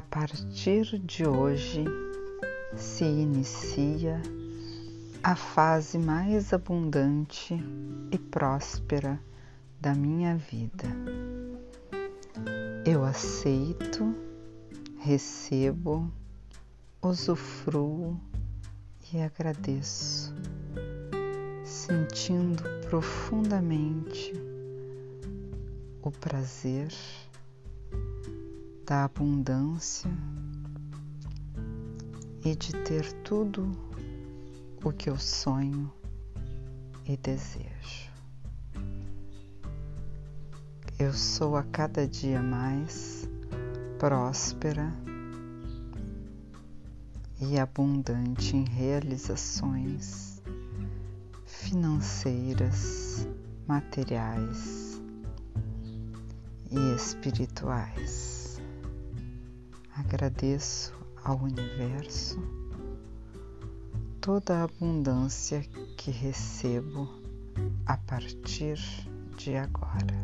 partir de hoje se inicia a fase mais abundante e próspera da minha vida. Eu aceito, recebo, usufruo e agradeço, sentindo profundamente o prazer da abundância e de ter tudo o que eu sonho e desejo. Eu sou a cada dia mais próspera e abundante em realizações financeiras, materiais e espirituais. Agradeço ao universo toda a abundância que recebo a partir de agora.